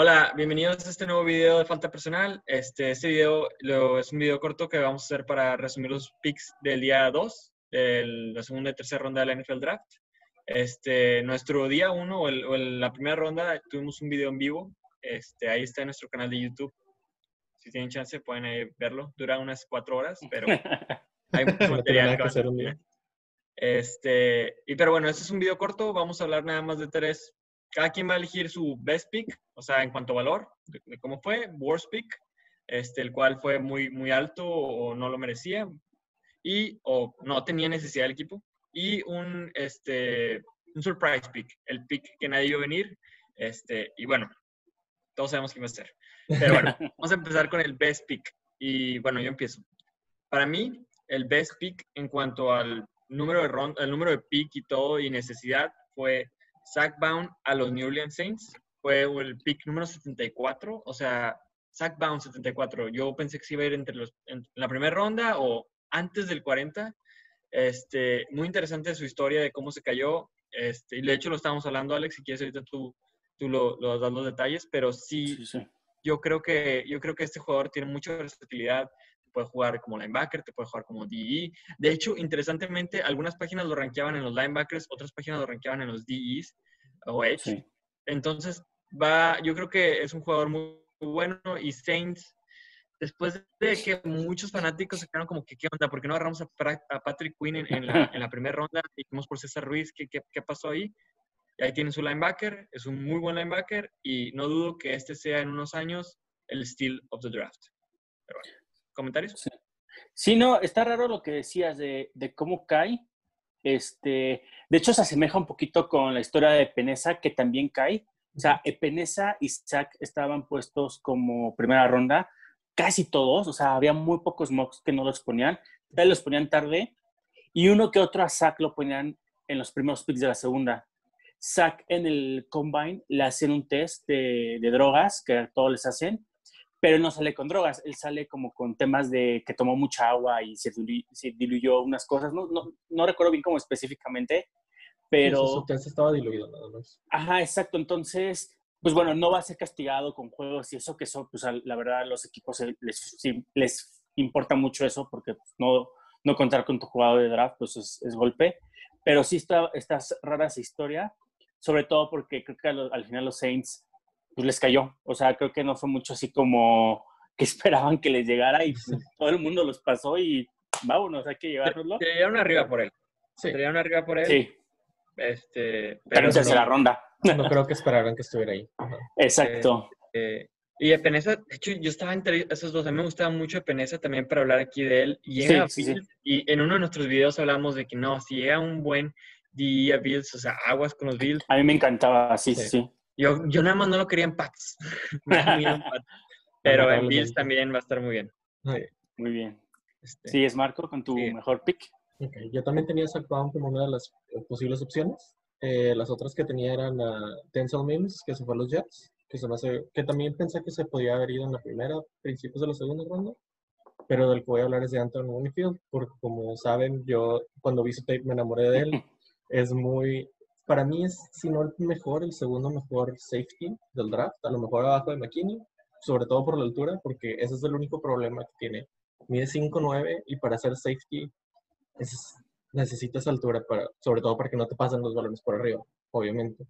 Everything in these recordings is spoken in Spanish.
Hola, bienvenidos a este nuevo video de Falta Personal. Este, este video lo, es un video corto que vamos a hacer para resumir los picks del día 2, de la segunda y tercera ronda de la NFL Draft. Este, nuestro día 1 o, la primera ronda tuvimos un video en vivo. Este, ahí está en nuestro canal de YouTube. Si tienen chance pueden verlo. Dura unas cuatro horas, pero hay mucho material que hacer un día. Este, y pero bueno, este es un video corto. Vamos a hablar nada más de tres cada quien va a elegir su best pick, o sea, en cuanto a valor, de, cómo fue, worst pick, este, el cual fue muy, muy alto o no lo merecía, y o no tenía necesidad del equipo, y un, este, un surprise pick, el pick que nadie vio venir, este, y bueno, todos sabemos quién va a ser. Pero bueno, vamos a empezar con el best pick, y bueno, yo empiezo. Para mí, el best pick en cuanto al número de ronda, el número de pick y todo y necesidad fue Zach Bound a los New Orleans Saints fue el pick número 74, o sea, Zach Bound 74. Yo pensé que se iba a ir entre los, en la primera ronda o antes del 40. Este, muy interesante su historia de cómo se cayó. Este, y de hecho lo estábamos hablando, Alex, si quieres ahorita tú, tú lo, lo das los detalles, pero sí, Yo, creo que, yo creo que este jugador tiene mucha versatilidad puede jugar como linebacker, te puede jugar como DE. De hecho, interesantemente, algunas páginas lo rankeaban en los linebackers, otras páginas lo rankeaban en los DEs o Edge. Entonces, va, yo creo que es un jugador muy, bueno y Saints, después de que muchos fanáticos se quedaron como que, ¿qué onda? ¿Por qué no agarramos a, Patrick Quinn en, la, primera ronda? Y fuimos por César Ruiz, ¿qué, ¿qué, pasó ahí? Y ahí tienen su linebacker, es un muy buen linebacker y no dudo que este sea en unos años el steal of the draft. Pero bueno. ¿Comentarios? Sí. no, está raro lo que decías de, cómo cae. Este, de hecho, se asemeja un poquito con la historia de Peneza, que también cae. O sea, Peneza y Zach estaban puestos como primera ronda, casi todos, o sea, había muy pocos mocks que no los ponían, los ponían tarde, y uno que otro a Zach lo ponían en los primeros picks de la segunda. Zach en el combine le hacen un test de, de drogas, que todos les hacen, pero no sale con drogas, él sale como con temas de que tomó mucha agua y se, diluyó, unas cosas, no, no, no, recuerdo bien cómo específicamente, pero... su test estaba diluido nada más. Ajá, exacto, entonces, pues bueno, no va a ser castigado con juegos y eso que eso, pues la verdad los equipos les, les importa mucho eso porque pues, no, no contar con tu jugador de draft, pues es, es golpe, pero sí está, está rara esa historia, sobre todo porque creo que al final los Saints pues les cayó. O sea, creo que no fue mucho así como que esperaban que les llegara y pues, todo el mundo los pasó y vámonos, hay que llevárnoslo. Se llevaron arriba por él. Se llevaron arriba por él. Sí. Este, pero, pero la ronda. No creo que esperaran que estuviera ahí. Exacto. Eh, y Epenesa, de hecho, yo estaba entre esos dos. A mí me gustaba mucho Epenesa también para hablar aquí de él. Y, llega sí, y en uno de nuestros videos hablamos de que no, si llega un buen día Bills, o sea, aguas con los Bills. A mí me encantaba, sí, sí. sí. Yo, yo nada más no lo quería en Pats. Pero en Bills también va a estar muy bien. Muy bien. Este, ¿Sigues, Marco, con tu mejor pick? Yo también tenía Zach como una de las eh, posibles opciones. Eh, las otras que tenía eran a Denzel Mims, que se fue a los Jets, que, se me hace, que también pensé que se podía haber ido en la primera, principios de la segunda ronda. Pero del que voy a hablar es de Anton Winfield, porque como saben, yo cuando vi su tape me enamoré de él. es muy, para mí es, si no el mejor, el segundo mejor safety del draft, a lo mejor abajo de McKinney, sobre todo por la altura, porque ese es el único problema que tiene. Mide 5'9 y para hacer safety es, necesitas altura, para, sobre todo para que no te pasen los balones por arriba, obviamente.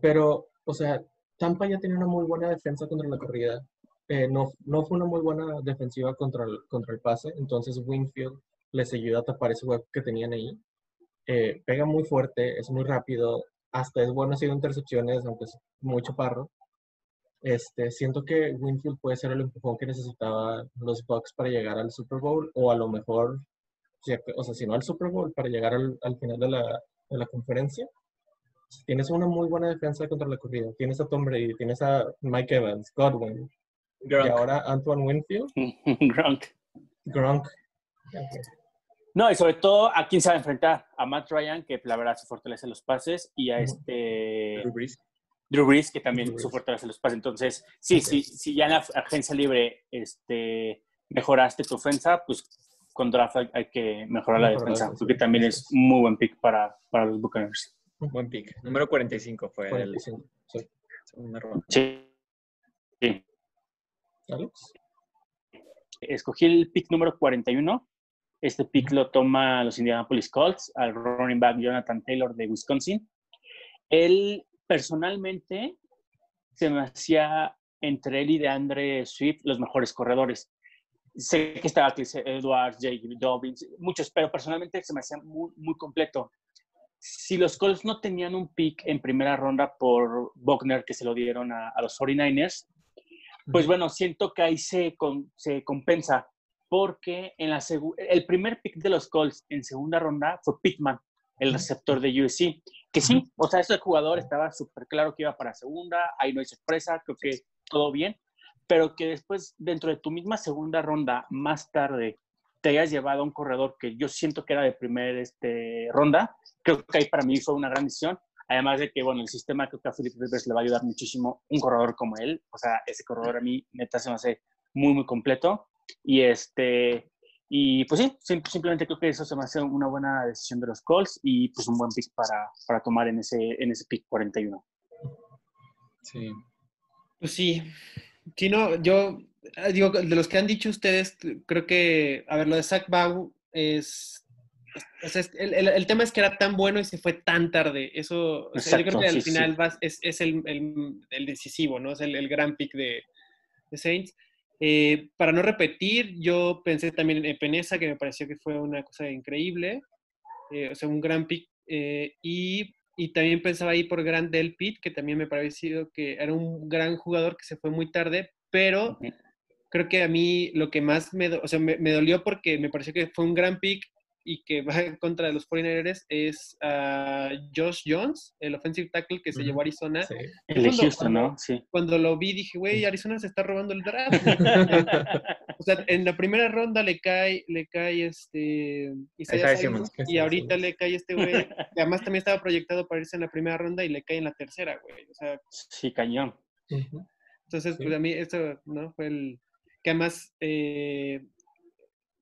Pero, o sea, Tampa ya tenía una muy buena defensa contra la corrida. Eh, no, no fue una muy buena defensiva contra el, contra el pase, entonces Winfield les ayuda a tapar ese hueco que tenían ahí. Eh, pega muy fuerte, es muy rápido, hasta es bueno haciendo intercepciones, aunque es muy chaparro. Este, siento que Winfield puede ser el empujón que necesitaba los Bucks para llegar al Super Bowl, o a lo mejor, o sea, si no al Super Bowl, para llegar al, al final de la, de la conferencia. Tienes una muy buena defensa contra la corrida. Tienes a Tom Brady, tienes a Mike Evans, Godwin, y ahora Antoine Winfield. Gronk. Gronk. No, y sobre todo a quién se va a enfrentar. A Matt Ryan, que la verdad se fortalece los pases, y a este. Drew Brees. Drew Brees, que también se fortalece los pases. Entonces, sí, sí, si ya en la agencia libre este, mejoraste tu ofensa, pues con draft hay, que mejorar la defensa, porque también es muy buen pick para, los Buccaneers. Buen pick. Número 45 fue 45, el sí. Sí. Alex. Escogí el pick número 41. Este pick lo toma los Indianapolis Colts al running back Jonathan Taylor de Wisconsin. Él personalmente se me hacía entre él y de Andre Swift los mejores corredores. Sé que estaba Chris Edwards, Jake Dobbins, muchos, pero personalmente se me hacía muy, muy completo. Si los Colts no tenían un pick en primera ronda por Buckner que se lo dieron a, a los 49ers, pues bueno, siento que ahí se, se compensa, porque en la el primer pick de los Colts en segunda ronda fue Pittman, el receptor de USC, que sí, o sea, ese jugador estaba súper claro que iba para segunda, ahí no hay sorpresa, creo que todo bien, pero que después, dentro de tu misma segunda ronda, más tarde, te hayas llevado a un corredor que yo siento que era de primera este, ronda, creo que ahí para mí fue una gran decisión. Además de que, bueno, el sistema creo que a Philip Rivers le va a ayudar muchísimo un corredor como él. O sea, ese corredor a mí, neta, se me hace muy, muy completo. Y este, y pues sí, simplemente creo que eso se me hace una buena decisión de los Colts y pues un buen pick para, para tomar en ese, en ese pick 41. Sí. Pues sí. Sí, no, yo eh, digo, de los que han dicho ustedes, creo que, a ver, lo de Zach Bau es el, tema es que era tan bueno y se fue tan tarde. Eso, yo creo que al final es, el, decisivo, ¿no? Es el, gran pick de, Saints. Eh, para no repetir, yo pensé también en Peneza, que me pareció que fue una cosa increíble. Eh, o sea, un gran pick. Eh, y, también pensaba ahí por Grant Delpit, que también me pareció que era un gran jugador que se fue muy tarde, pero creo que a mí lo que más me, o sea, me, me, dolió porque me pareció que fue un gran pick y que va en contra de los 49ers es uh, Josh Jones, el offensive tackle que se llevó a Arizona. El de Houston, ¿no? Sí. Cuando lo vi dije, güey, Arizona se está robando el draft. o sea, en la primera ronda le cae, le cae este... y ahorita le cae este güey, que además también estaba proyectado para irse en la primera ronda y le cae en la tercera, güey. O sea, sí, cañón. Entonces, pues a mí eso, ¿no? Fue el... Que además... Eh,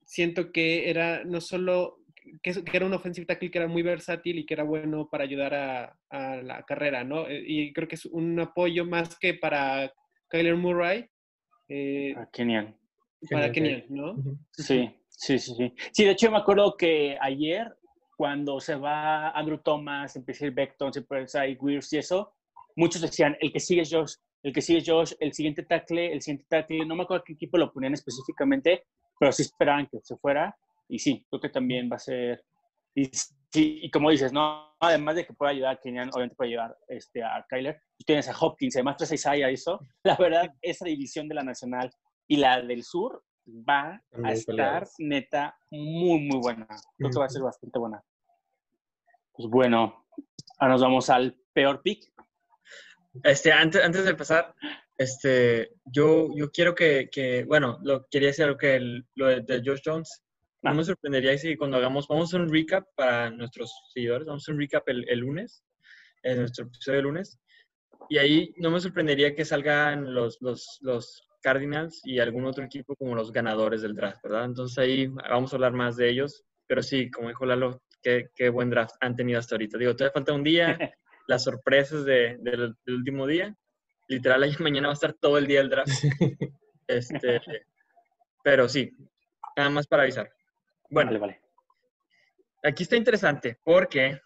siento que era no solo que, era un offensive tackle que era muy versátil y que era bueno para ayudar a, la carrera, ¿no? Eh, y creo que es un apoyo más que para Kyler Murray. Eh, para Para Kenyan, ¿no? Sí, sí, sí, sí. Sí, de hecho me acuerdo que ayer, cuando se va Andrew Thomas, empieza a ir Beckton, se empieza a ir Weirs y eso, muchos decían, el que sigue es Josh, el que sigue es Josh, el siguiente tackle, el siguiente tackle, no me acuerdo qué equipo lo ponían específicamente, pero sí esperaban que se fuera y sí, creo que también va a ser, y, y como dices, ¿no? además de que pueda ayudar a Kenyan, obviamente puede ayudar este, a Kyler, tienes a Hopkins, además traes a Isaiah, eso, la verdad, esa división de la Nacional y la del Sur va a estar neta muy, muy buena. Creo que va a ser bastante buena. Pues bueno, ahora nos vamos al peor pick. Este, antes, antes de empezar, este, yo, yo quiero que, que, bueno, lo, quería decir algo que lo de, Josh Jones, no me sorprendería si cuando hagamos, vamos a hacer un recap para nuestros seguidores, vamos a hacer un recap el, el lunes, en nuestro episodio de lunes, y ahí no me sorprendería que salgan los, los, los Cardinals y algún otro equipo como los ganadores del draft, ¿verdad? Entonces ahí vamos a hablar más de ellos, pero sí, como dijo Lalo, qué, qué buen draft han tenido hasta ahorita. Digo, todavía falta un día, las sorpresas de, del último día, literal, ahí mañana va a estar todo el día el draft. Este, pero sí, nada más para avisar. Bueno, vale, vale. aquí está interesante porque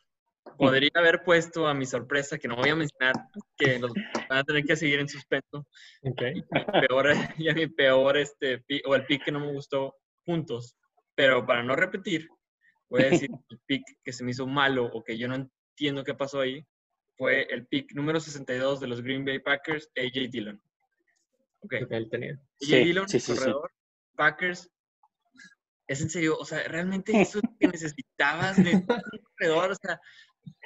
podría haber puesto a mi sorpresa, que no voy a mencionar, que los van a tener que seguir en suspenso. Okay. Y, mi peor, y a mi peor, este, o el pick que no me gustó juntos. Pero para no repetir, voy a decir el pick que se me hizo malo o que yo no entiendo qué pasó ahí, fue el pick número 62 de los Green Bay Packers, AJ Dillon. Ok. AJ Dillon, corredor, Packers. Es en serio, o sea, realmente eso es lo que necesitabas de un corredor, o sea,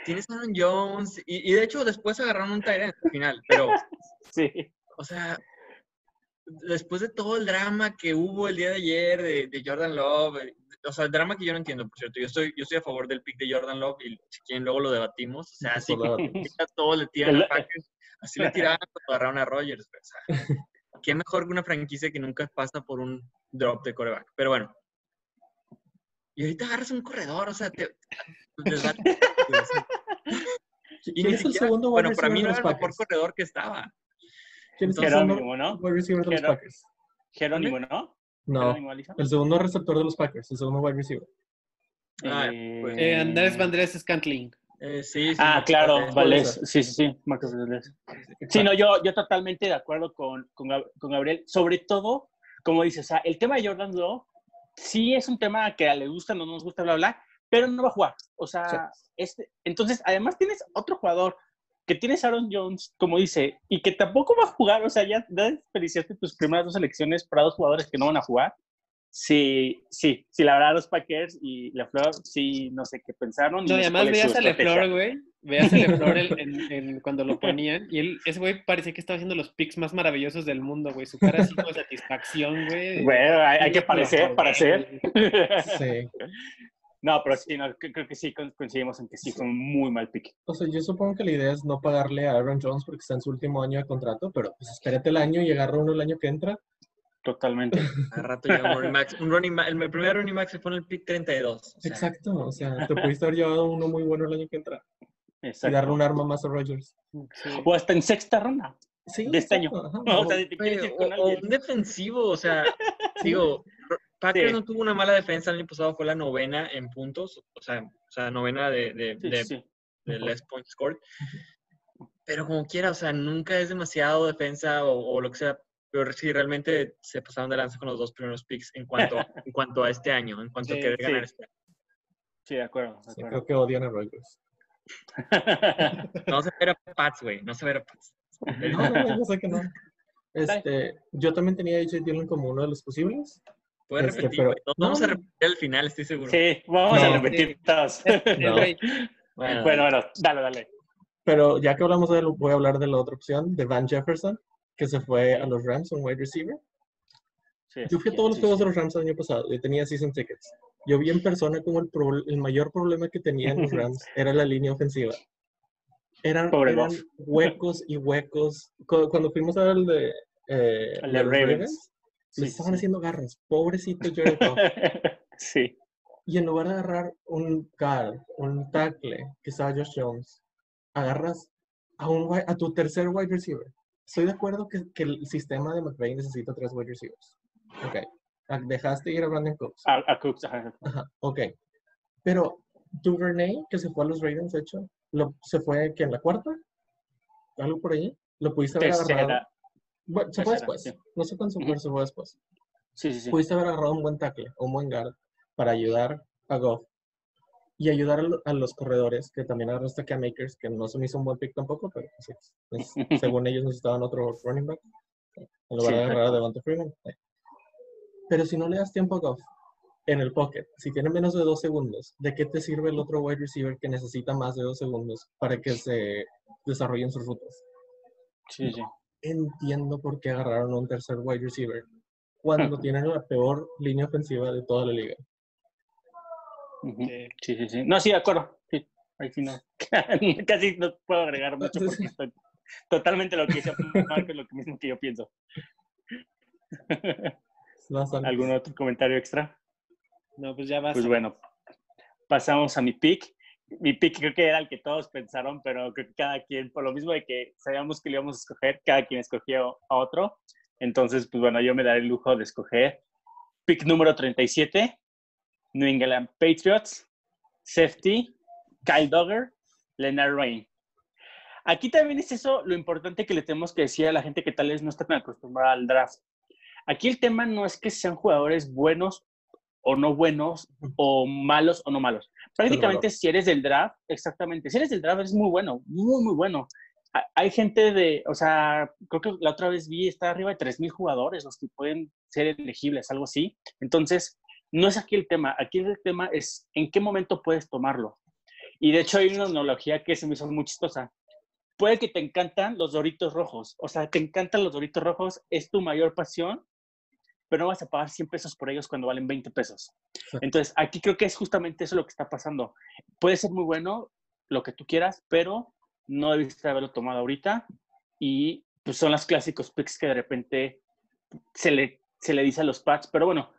tienes a Aaron Jones, y, y, de hecho después agarraron un Tyrant al final, pero, sí. o sea, después de todo el drama que hubo el día de ayer de, de Jordan Love, o sea, el drama que yo no entiendo, por cierto. Yo estoy, yo estoy a favor del pick de Jordan Love y si quieren luego lo debatimos. O sea, así que todo le tiran a Packers. Así le tiraban cuando agarraron a Rogers. O sea, qué mejor que una franquicia que nunca pasa por un drop de coreback. Pero bueno. Y ahorita agarras un corredor, o sea, te, y ni es el segundo bueno, para mí no era el mejor corredor que estaba. ¿Quién es el Jerónimo, ¿no? Jerónimo, ¿no? No, el segundo receptor de los Packers, el segundo wide receiver. Ah, Eh, pues, Eh, Andrés Vandrés Scantling. Eh, sí, sí, Ah, claro, Valdés. Sí, sí, sí, Marcos Valdés. Sí, no, yo, yo totalmente de acuerdo con, con, con Gabriel. Sobre todo, como dices, o sea, el tema de Jordan Love sí es un tema que a le gusta, no nos gusta, bla, bla, pero no va a jugar. O sea, este, entonces, además tienes otro jugador que tienes Aaron Jones, como dice, y que tampoco va a jugar. O sea, ya, ya desperdiciaste tus primeras dos elecciones para dos jugadores que no van a jugar. Sí, sí, sí, la verdad, los Packers y la Flor, sí, no sé qué pensaron. No, y además veías a. Leflor, güey. Veías a Leflor en, en- en- cuando lo ponían. Y él, ese güey parecía que estaba haciendo los picks más maravillosos del mundo, güey. Su cara así como de satisfacción, güey. Bueno, hay, hay que parecer para hacer. Sí. no, pero sí, no, cre- creo que sí coincidimos en que sí fue un muy mal pick. O sea, yo supongo que la idea es no pagarle a Aaron Jones porque está en su último año de contrato, pero pues espérate el año y agarra uno el año que entra. Totalmente. Al rato llega un running back. Un running back- el primer running back se pone el pick 32. o sea, Exacto, o sea, te pudiste haber llevado uno muy bueno el año que entra y Exacto. darle un arma más a Rodgers. Sí. O hasta en sexta ronda. Sí, De este año. O sea, si te o, o un defensivo, o sea, digo, Packers Sí. no tuvo una mala defensa el año pasado, fue la novena en puntos, o sea, o sea novena de, de, Sí, de, sí. de less points scored. Pero como quiera, o sea, nunca es demasiado defensa o, o lo que sea. Pero sí, realmente se pasaron de lanza con los dos primeros picks en cuanto, en cuanto a este año, en cuanto Sí, a querer sí. ganar este año. Sí, de acuerdo. De Sí, acuerdo. creo que odian a Rodgers. No se ver a Pats, güey, no se ver a Pats. No, no, yo sé que no. Este, yo también tenía a AJ Dillon como uno de los posibles. Puedes Este, repetir, pero-. Nos vamos a repetir al final, estoy seguro. sí, vamos a No. repetir todos. No. Bueno, bueno, bueno, dale, dale. Pero ya que hablamos de él, voy a hablar de la otra opción, de Van Jefferson, que se fue a los Rams, un wide receiver. Sí, Yo fui a sí, todos los sí, juegos sí. de los Rams el año pasado. Yo tenía season tickets. Yo vi en persona como el, pro- el mayor problema que tenían los Rams era la línea ofensiva. Eran, Pobre eran huecos y huecos. Cu- Cuando fuimos a ver el de, eh, El de de los Ravens. Le Sí, estaban haciendo garras. Pobrecito Jared Goff. sí. Y en lugar de agarrar un guard, un tackle, que estaba Josh Jones, agarras a, un, a tu tercer wide receiver. Estoy de acuerdo que, que el sistema de McVay necesita tres wide receivers. Ok. Ah, Dejaste ir a Brandon Cooks. A, a Cooks, ajá. Ajá, ok. Pero Duvernay, que se fue a los Ravens, de hecho, lo, se fue que en la cuarta, algo por ahí, lo pudiste haber agarrado. Bueno, se fue después. sí. No sé cuándo se fue, se fue después. Sí, sí, sí. Pudiste haber agarrado un buen tackle, un buen guard, para ayudar a Goff y ayudar a, lo- a los corredores, que también agarraste a Cam Akers, que no se me hizo un buen pick tampoco, pero pues, es- según ellos necesitaban otro running back, en lugar Sí, de agarrar a. Devonta Freeman. Pero si no le das tiempo a Goff en el pocket, si tiene menos de dos segundos, ¿de qué te sirve el otro wide receiver que necesita más de dos segundos para que se desarrollen sus rutas? Sí, sí. Entiendo por qué agarraron a un tercer wide receiver cuando tienen la peor línea ofensiva de toda la liga. Sí. Sí, sí, sí. No, sí, de acuerdo. Sí, ahí sí no. Casi no puedo agregar mucho porque estoy totalmente lo que dice Marco es lo que mismo que yo pienso. ¿Algún otro comentario extra? No, pues ya vas. Pues bueno, pasamos a mi pick. Mi pick creo que era el que todos pensaron, pero creo que cada quien, por lo mismo de que sabíamos que lo íbamos a escoger, cada quien escogió a otro. Entonces, pues bueno, yo me daré el lujo de escoger pick número 37, New England Patriots, safety, Kyle Dogger, Leonard Rain. Aquí también es eso lo importante que le tenemos que decir a la gente que tal vez no está tan acostumbrada al draft. Aquí el tema no es que sean jugadores buenos o no buenos, o malos o no malos. Prácticamente si eres del draft, exactamente, si eres del draft eres muy bueno, muy, muy bueno. Ha- Hay gente de, o sea, creo que la otra vez vi, está arriba de 3.000 jugadores los que pueden ser elegibles, algo así. Entonces, no es aquí el tema, aquí el tema es en qué momento puedes tomarlo. Y de hecho hay una analogía que se me hizo muy chistosa. Puede que te encantan los doritos rojos, o sea, te encantan los doritos rojos, es tu mayor pasión, pero no vas a pagar 100 pesos por ellos cuando valen 20 pesos. Entonces, aquí creo que es justamente eso lo que está pasando. Puede ser muy bueno lo que tú quieras, pero no debiste haberlo tomado ahorita. Y pues son los clásicos picks que de repente se le, se le dice a los Pats, pero bueno,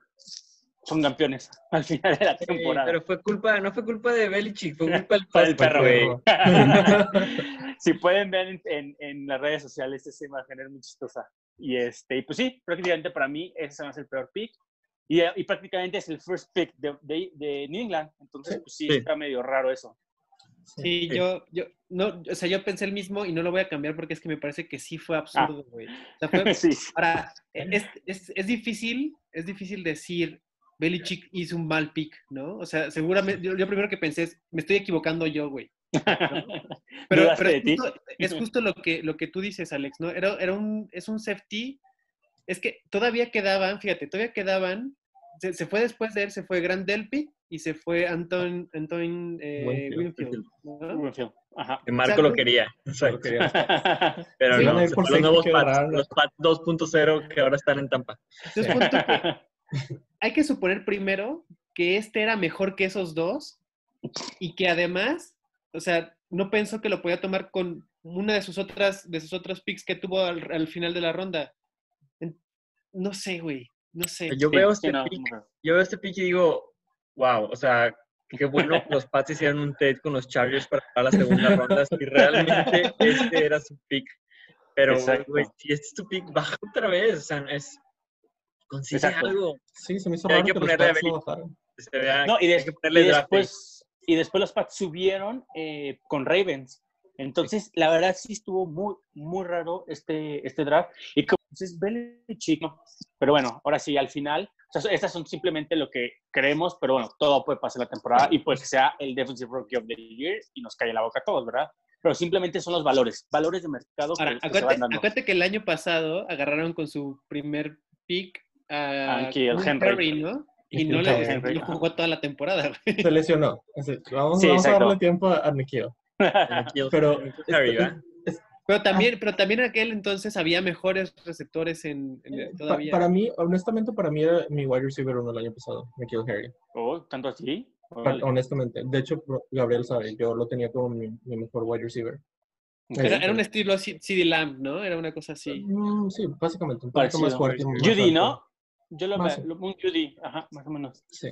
son campeones al final de la Sí, temporada. pero fue culpa, no fue culpa de Belichick, fue culpa del Fue el perro, güey. si pueden ver en, en, en las redes sociales, esa imagen es muy chistosa. Y, este, y pues sí, prácticamente para mí ese va a ser el peor pick. Y, y prácticamente es el first pick de, de, de New England. Entonces, pues sí, Sí. está medio raro eso. Sí, Sí. yo, yo, no, o sea, yo pensé el mismo y no lo voy a cambiar porque es que me parece que sí fue absurdo, güey. O sea, fue, sí. ahora, es, es, es difícil, es difícil decir, Belichick hizo un mal pick, ¿no? O sea, seguramente, yo, yo primero que pensé es, me estoy equivocando yo, güey. Pero, ¿Dudaste pero es, justo, es justo lo que, lo que tú dices, Alex, ¿no? Era, era un, es un safety, es que todavía quedaban, fíjate, todavía quedaban, se, se fue después de él, se fue Grant Delpy y se fue Anton, Anton eh, Winfield. Winfield, ¿no? Winfield, Ajá. Marco Exacto. lo quería. Pero no, los nuevos Pats, los Pats 2.0 que ahora están en Tampa. Entonces, punto que hay que suponer primero que este era mejor que esos dos y que además, o sea, no pensó que lo podía tomar con una de sus otras, de sus otros picks que tuvo al, al final de la ronda. No sé, güey, no sé. Yo veo este no, pick, yo veo este pick y digo, wow, o sea, qué bueno que los Pats hicieron un trade con los Chargers para la segunda ronda, si realmente este era su pick. Pero, güey, si este es tu pick, baja otra vez, o sea, es... Consigue Exacto. algo. Sí, se me hizo Hay raro que que, ponerle a No, y, hay que ponerle y después, y después los Pats subieron eh, con Ravens. Entonces, la verdad sí estuvo muy, muy raro este, este draft. Y como es Belichick, ¿no? Pero bueno, ahora sí, al final, o sea, estas son simplemente lo que creemos, pero bueno, todo puede pasar la temporada y puede que sea el Defensive Rookie of the Year y nos cae la boca a todos, ¿verdad? Pero simplemente son los valores, valores de mercado que, Ahora, que se acuérdate, van dando. acuérdate que el año pasado agarraron con su primer pick a Aquí, el Henry. ¿no? Y no le no jugó toda la temporada. güey. Se lesionó. Así, vamos Sí, vamos a darle tiempo a, a Pero. Pero también, pero también en aquel entonces había mejores receptores en, en- Pa- todavía. para mí, honestamente, para mí era mi wide receiver uno el año pasado, Nikhil Harry. Oh, ¿Tanto así? Honestamente. De hecho, Gabriel sabe, yo lo tenía como mi, mi mejor wide receiver. Era, era un estilo C- CD Lamb, ¿no? Era una cosa así. Mm, sí, básicamente, un poquito más fuerte. más Judy, alto. ¿no? Yo lo Más veo, lo- un Judy, ajá, más o menos. Sí.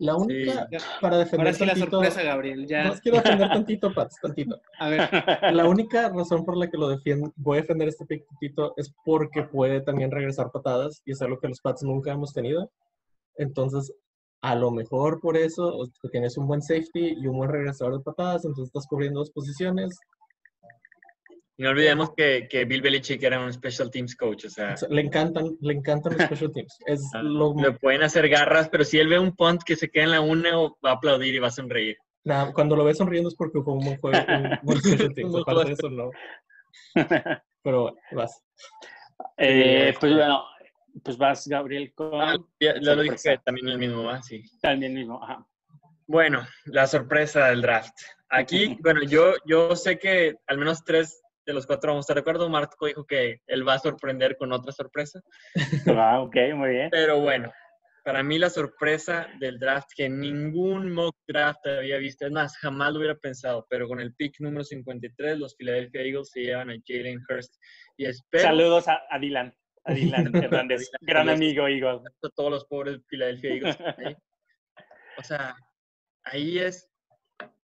La única, Ya. para defender Ahora sí la tantito- sorpresa, Gabriel. Ya. No, quiero defender tantito, Pats, tantito. A ver, La única razón por la que lo defiendo, voy a defender este pick tantito es porque puede también regresar patadas y es algo que los Pats nunca hemos tenido. Entonces, a lo mejor por eso tienes un buen safety y un buen regresador de patadas, entonces estás cubriendo dos posiciones. Y no olvidemos que, que Bill Belichick era un special teams coach, o sea, le encantan, le encantan los special teams. Es ah, lo, le pueden hacer garras, pero si él ve un punt que se queda en la una, va a aplaudir y va a sonreír. nada, cuando lo ves sonriendo es porque fue un buen juego, un buen special teams. Aparte de eso, no. Pero bueno, vas. Eh, pues bueno, pues vas, Gabriel, con Ah, ya, ya lo dije también el mismo, ¿va? Sí. también mismo. Ajá. Bueno, la sorpresa del draft. Aquí, bueno, yo, yo sé que al menos tres de los cuatro vamos a estar de acuerdo. Marco dijo que él va a sorprender con otra sorpresa. Ah, ok, muy bien. Pero bueno, para mí la sorpresa del draft que ningún mock draft había visto, es más, jamás lo hubiera pensado, pero con el pick número 53, los Philadelphia Eagles se llevan a Jalen Hurst. Y espero Saludos a, a Dylan, a Dylan Hernández, gran amigo, Eagle. a todos los pobres Philadelphia Eagles. ¿eh? O sea, ahí es.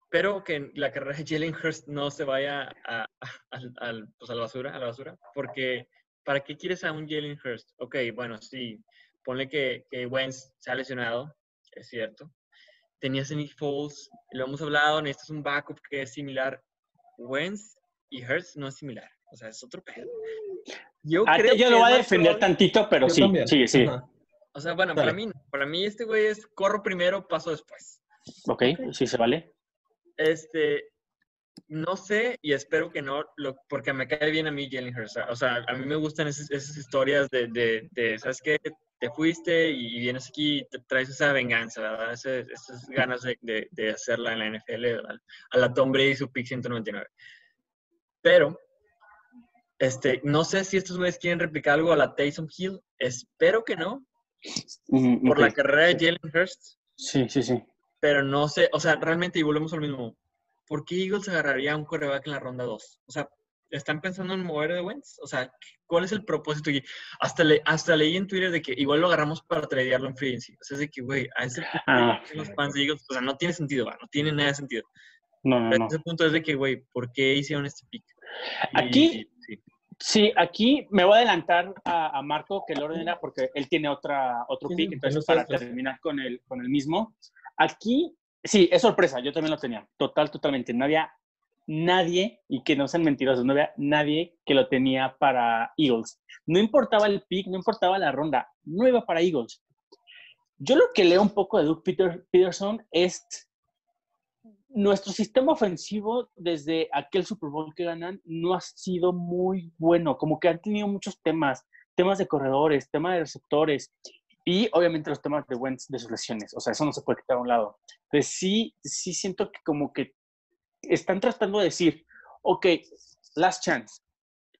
Espero que la carrera de Jalen Hurst no se vaya a, a- pues a la basura, a la basura, porque ¿para qué quieres a un Jalen Hurst? Ok, bueno, sí, ponle que, que Wentz se ha lesionado, es cierto. Tenías a Nick Foles, lo hemos hablado, necesitas un backup que es similar. Wentz y Hurst no es similar, o sea, es otro pedo. Yo, Ah, creo yo que lo voy a defender probable- tantito, pero Yo sí, también. sí, sí. Ajá. o sea, bueno, Dale. para mí, no. para mí este güey es corro primero, paso después. Ok, sí se vale. Este, no sé y espero que no, lo- porque me cae bien a mí Jalen Hurst. O sea, a mí me gustan esas, esas historias de, de, de, ¿sabes qué? Te fuiste y vienes aquí y te traes esa venganza, ¿verdad? Ese- esas ganas de, de, de hacerla en la NFL, a, a la Tom Brady y su pick 199. Pero, este, no sé si estos güeyes quieren replicar algo a la Taysom Hill. Espero que no, Mm, por ok. la carrera de Jalen Hurst. Sí, sí, sí. Pero no sé, o sea, realmente, y volvemos al mismo, ¿por qué Eagles agarraría a un coreback en la ronda 2? O sea, ¿están pensando en mover de Wentz? O sea, ¿cuál es el propósito? Hasta, le, hasta leí en Twitter de que igual lo agarramos para tradearlo en free agency. O sea, es de que, güey, a ese Ah. los fans de Eagles, o sea, no tiene sentido, va, no tiene nada de sentido. No, no, Pero no. ese punto es de que, güey, ¿por qué hicieron este pick? Y- Aquí- sí. Sí, aquí me voy a adelantar a, a Marco, que el orden era porque él tiene otra, otro pick, entonces para terminar con el, con el mismo. Aquí, sí, es sorpresa, yo también lo tenía, total, totalmente. No había nadie, y que no sean mentirosos, no había nadie que lo tenía para Eagles. No importaba el pick, no importaba la ronda, no iba para Eagles. Yo lo que leo un poco de Doug Peter- Peterson es nuestro sistema ofensivo desde aquel Super Bowl que ganan no ha sido muy bueno, como que han tenido muchos temas, temas de corredores, temas de receptores y obviamente los temas de Wentz de sus lesiones, o sea, eso no se puede quitar a un lado. Entonces sí, sí siento que como que están tratando de decir, ok, last chance,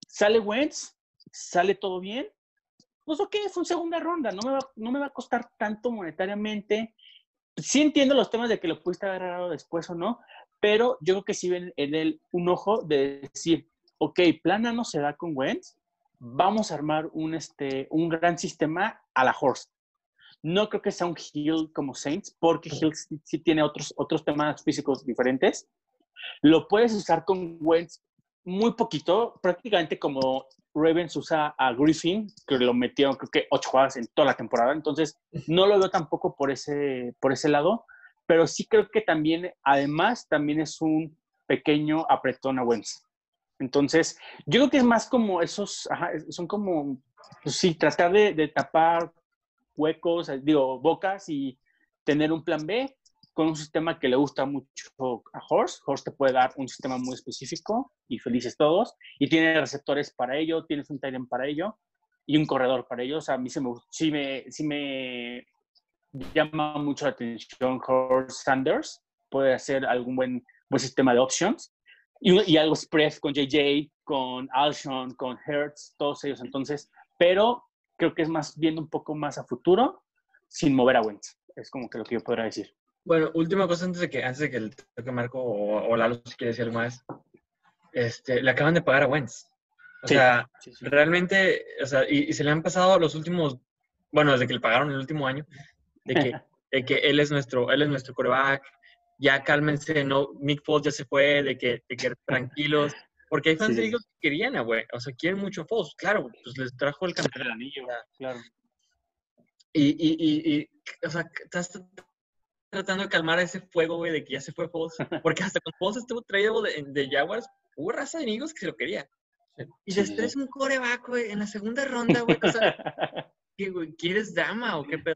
sale Wentz, sale todo bien, pues ok, fue segunda ronda, no me va, no me va a costar tanto monetariamente, sí entiendo los temas de que lo pudiste haber agarrado después o no, pero yo creo que sí ven en él un ojo de decir, ok, plan A no se da con Wentz, vamos a armar un, este, un gran sistema a la Horse. No creo que sea un Hill como Saints, porque Hill sí, tiene otros, otros temas físicos diferentes. Lo puedes usar con Wentz muy poquito, prácticamente como Ravens usa a Griffin, que lo metieron creo que ocho jugadas en toda la temporada, entonces no lo veo tampoco por ese, por ese lado, pero sí creo que también, además, también es un pequeño apretón a Wentz. Entonces, yo creo que es más como esos, son como, pues sí, tratar de tapar huecos, eh, digo, bocas y tener un plan B con un sistema que le gusta mucho a Horst. Horst te puede dar un sistema muy específico y felices todos. Y tiene receptores para ello, tienes un end para ello y un corredor para ello. O sea, a mí se me, sí, me, sí me llama mucho la atención Horst Sanders. Puede hacer algún buen, buen sistema de options. Y, y algo spread con JJ, con Alshon, con Hertz, todos ellos. Entonces, pero creo que es más viendo un poco más a futuro sin mover a Wentz. Es como que lo que yo podría decir. Bueno, última cosa antes de que, antes de que el toque Marco o, o Lalo si quiere decir algo más. Este, le acaban de pagar a Wentz. O Sí, sea, sí, sí. realmente, o sea, y, y se le han pasado los últimos, bueno, desde que le pagaron el último año, de que, de que él es nuestro, él es nuestro coreback, ya cálmense, no, Nick Foles ya se fue, de que, de que tranquilos, porque hay fans Sí. de Eagles que querían a güey, o sea, quieren mucho a Foles, claro, pues les trajo el campeonato. El anillo, claro. Y, y, y, y, o sea, estás tratando de calmar ese fuego, güey, de que ya se fue Foles. Porque hasta con Foles estuvo traído de, de Jaguars, hubo raza de amigos que se lo quería. Y Sí, sí. un coreback, güey, en la segunda ronda, güey. O sea, ¿qué, güey? ¿quieres dama o qué pedo?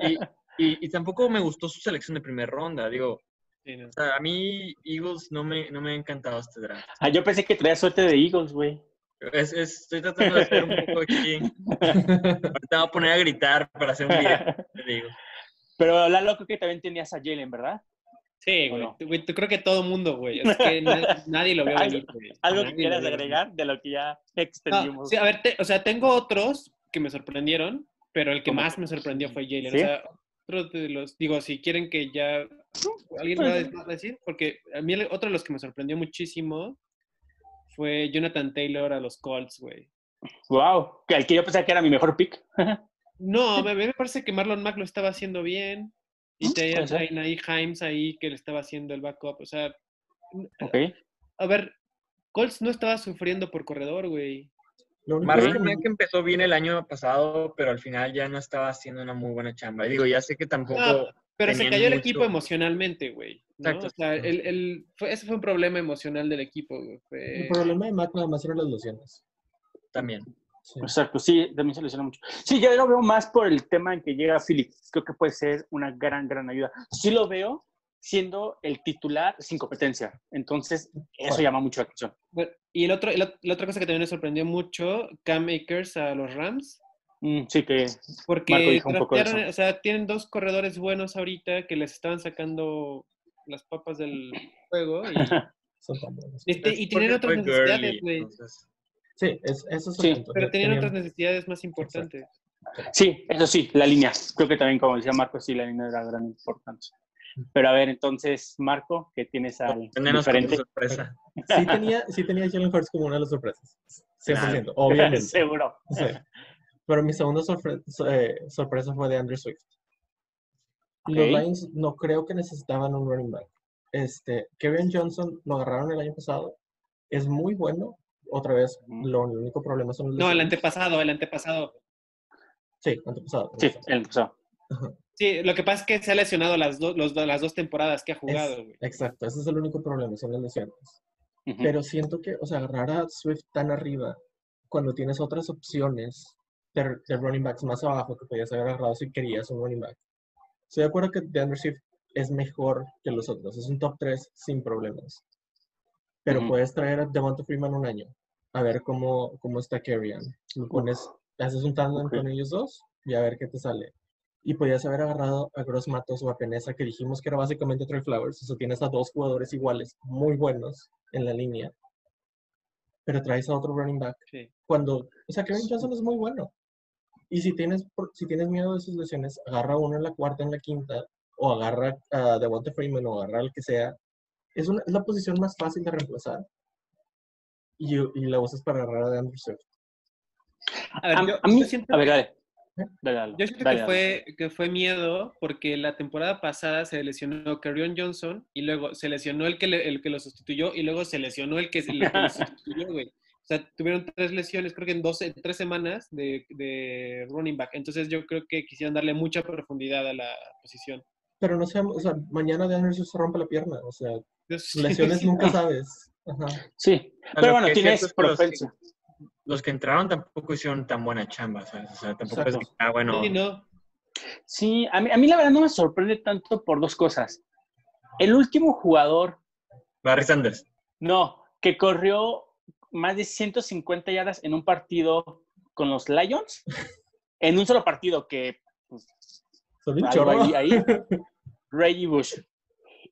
Y, y, y tampoco me gustó su selección de primera ronda. Digo, Sí, no. o sea, a mí Eagles no me, no me ha encantado este draft. Ah, yo pensé que traía suerte de Eagles, güey. Es, es- estoy tratando de hacer un poco aquí. Ahorita voy a poner a gritar para hacer un video. Te digo. Pero Lalo creo que también tenías a Jalen, ¿verdad? Sí, ¿O güey. no? Güey, Yo creo que todo mundo, güey. Es que na- nadie lo ve ¿Algo- venir, güey. ¿Algo que Nadie quieras agregar de lo que ya No, extendimos? sí, a ver, te- o sea, tengo otros que me sorprendieron, pero el que ¿Cómo? más me sorprendió fue Jalen. ¿Sí? O sea, otros de los, digo, si quieren que ya alguien pues, va a decir, porque a mí otro de los que me sorprendió muchísimo fue Jonathan Taylor a los Colts, güey. Wow, que el que yo pensaba que era mi mejor pick. No, a mí me parece que Marlon Mack lo estaba haciendo bien. Y Mm, ser. ahí Himes ahí que le estaba haciendo el backup. O sea, ok. a ver, Colts no estaba sufriendo por corredor, güey. Es que- Mack empezó bien el año pasado, pero al final ya no estaba haciendo una muy buena chamba. Y digo, ya sé que tampoco. No, pero se cayó el mucho- equipo emocionalmente, güey. ¿no? Exacto. O sea, el, el- fue- ese fue un problema emocional del equipo, güey. Fue- El problema de Mac nada más eran las lesiones. También. Sí. Exacto, sí, también se lesiona mucho. Sí, yo lo veo más por el tema en que llega Philip. Creo que puede ser una gran, gran ayuda. Sí lo veo siendo el titular sin competencia. Entonces, eso Bueno. llama mucho la atención. Bueno, y el otro, el la otra cosa que también me sorprendió mucho, Cam Akers a los Rams, Mm, sí, que Marco porque dijo un poco de o sea, tienen dos corredores buenos ahorita que les estaban sacando las papas del juego y, este, Es y tienen porque otras necesidades, güey. entonces, Sí, es, eso es Sí, punto. Pero tenían Tenían- otras necesidades más importantes. Sí, eso sí, la línea. Creo que también, como decía Marco, sí, la línea era gran importante. Pero a ver, entonces, Marco, que tienes al tu diferente. sorpresa. Sí tenía, sí tenía a Jalen Hurts como una de las sorpresas. 100%, obviamente. Seguro. Sí. Pero mi segunda sorpre- so- eh, sorpresa fue de Andrew Swift. Los. Lions no creo que necesitaban un running back. Este, Kevin Johnson lo agarraron el año pasado. Es muy bueno. Otra vez, Ujú. lo único problema son los No, el antepasado, el antepasado. Sí, antepasado. Sí, él empezó. Sí, lo que pasa es que se ha lesionado las, do- los las dos temporadas que ha Es- jugado, güey. exacto, ese es el único problema, son las lesiones. Ujú. Pero siento que, o sea, agarrar a Swift tan arriba, cuando tienes otras opciones de, de running backs más abajo que podías haber agarrado si querías un running back. Estoy de acuerdo que DeAndre Swift es mejor que los otros, es un top 3 sin problemas. Pero Ujú. puedes traer a Devonta Freeman un año, a ver cómo, cómo está Kerryon. Lo pones, haces un tandem Ok. con ellos dos y a ver qué te sale. Y podías haber agarrado a Gross Matos o a Peneza, que dijimos que era básicamente Trey Flowers. O sea, tienes a dos jugadores iguales, muy buenos en la línea. Pero traes a otro running back. Sí. Cuando, o sea, Kevin Johnson es muy bueno. Y si tienes, si tienes miedo de sus lesiones, agarra uno en la cuarta, en la quinta, o agarra a Devonta Freeman, o agarra al que sea. Es, una, es la posición más fácil de reemplazar. Y, y la usas para agarrar a DeAndre Swift. A ver, A, yo, a mí, yo siento, a ver, dale. Dale, dale, yo siento dale, que, dale. fue, que fue miedo porque la temporada pasada se lesionó Kerryon Johnson y luego se lesionó el que, le- el que lo sustituyó y luego se lesionó el que, el que lo sustituyó, güey. O sea, tuvieron tres lesiones, creo que en dos, en tres semanas de, de running back. Entonces yo creo que quisieron darle mucha profundidad a la posición. Pero no sé, o sea, mañana DeAndre Swift se rompe la pierna. O sea, lesiones nunca sabes. Ajá. Sí, pero bueno, tienes propensa. Los que entraron tampoco hicieron tan buena chamba, ¿sabes? O sea, tampoco es que, ah, bueno, Sí, no. Sí, a mí, a mí la verdad no me sorprende tanto por dos cosas. El último jugador, Barry Sanders. no, que corrió más de 150 yardas en un partido con los Lions, en un solo partido que pues, Son un algo chorro. ahí, ahí, Reggie Bush.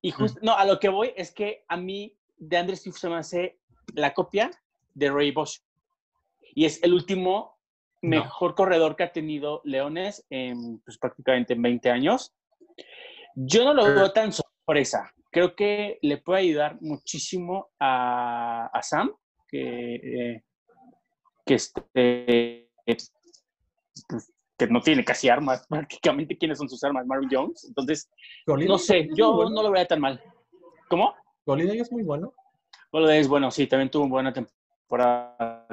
Y justo, no, a lo que voy es que a mí de Andrew Swift se me hace la copia de Reggie Bush. Y es el último No. mejor corredor que ha tenido Leones en pues, prácticamente 20 años. Yo no lo veo tan sorpresa. Creo que le puede ayudar muchísimo a, a Sam, que, eh, que, este, pues, que no tiene casi armas, prácticamente. ¿Quiénes son sus armas? Marvin Jones. Entonces, no sé, yo bueno. no lo vería tan mal. ¿Cómo? Golladay es muy bueno. Golladay es bueno, sí, también tuvo buena temporada.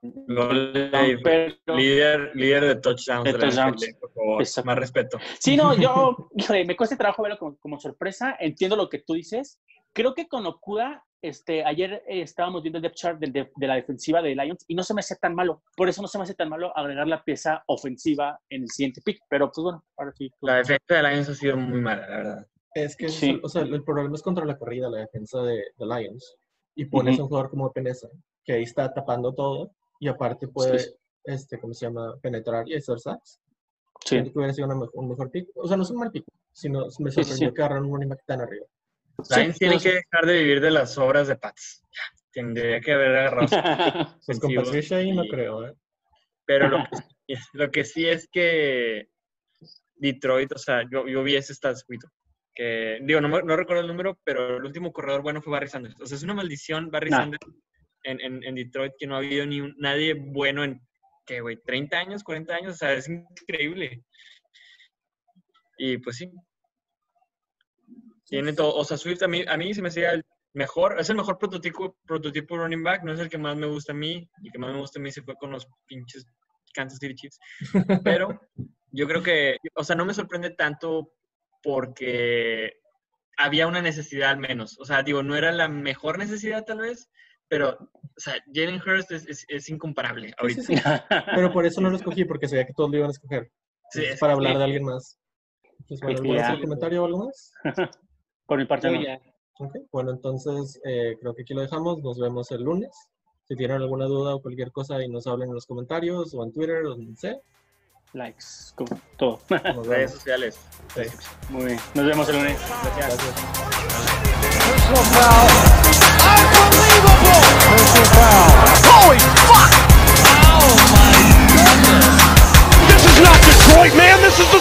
Pero, líder, líder de touchdowns De de, touchdowns. NFL, por favor. Exacto. Más respeto. sí, no, yo, híjole, me cuesta trabajo verlo como, como sorpresa. Entiendo lo que tú dices. Creo que con Okuda, este, ayer eh, estábamos viendo el depth chart del de, de la defensiva de Lions y no se me hace tan malo. Por eso no se me hace tan malo agregar la pieza ofensiva en el siguiente pick. Pero pues bueno, ahora sí. La defensa de Lions ha sido muy mala, la verdad. Es que, es Sí. el- o sea, el problema es contra la corrida, la defensa de, de Lions. Y pones Ujú. a un jugador como Peneza, que ahí está tapando todo y aparte puede, Sí. este, ¿cómo se llama? Penetrar y hacer sacks. Sí. Siento que hubiera sido una un mejor pick. O sea, no es un mal pick, sino me Sí, sí, sorprendió sí. que agarraron un running back tan arriba. Sí, Lions tiene no sé. que dejar de vivir de las obras de Pats. Tendría que haber agarrado Pues con Patricia ahí no creo, ¿eh? Pero lo que, sí- lo que sí es que Detroit, o sea, yo, yo vi ese statsquito. Que, digo, no, no recuerdo el número, pero el último corredor bueno fue Barry Sanders. O sea, es una maldición Barry Nah. Sanders en, en, en Detroit que no ha habido ni un- nadie bueno en, ¿qué, güey? ¿30 años, 40 años? O sea, es increíble. Y pues sí. Tiene todo. O sea, Swift a mí, a mí se me hacía el mejor, es el mejor prototipo, prototipo running back, no es el que más me gusta a mí. El que más me gusta a mí se fue con los pinches Kansas City Chiefs. Pero yo creo que, o sea, no me sorprende tanto porque había una necesidad al menos. O sea, digo, no era la mejor necesidad tal vez, pero, o sea, Jalen Hurst es, es, es incomparable ahorita. Sí, sí, sí. Pero por eso no lo escogí, porque sabía que todos lo iban a escoger. Sí, Es para hablar de alguien más. Pues, bueno, ¿algún Ya. otro comentario o algo más? Por mi parte, no. ya. Ok, Bueno, entonces eh, creo que aquí lo dejamos. Nos vemos el lunes. Si tienen alguna duda o cualquier cosa, ahí nos hablen en los comentarios o en Twitter o donde sea. Likes, como todo. Nos redes sociales. Sí. Muy bien. Nos vemos el lunes. Gracias. Foul technical foul. Holy fuck! Oh my goodness! This is not Detroit, man! This is the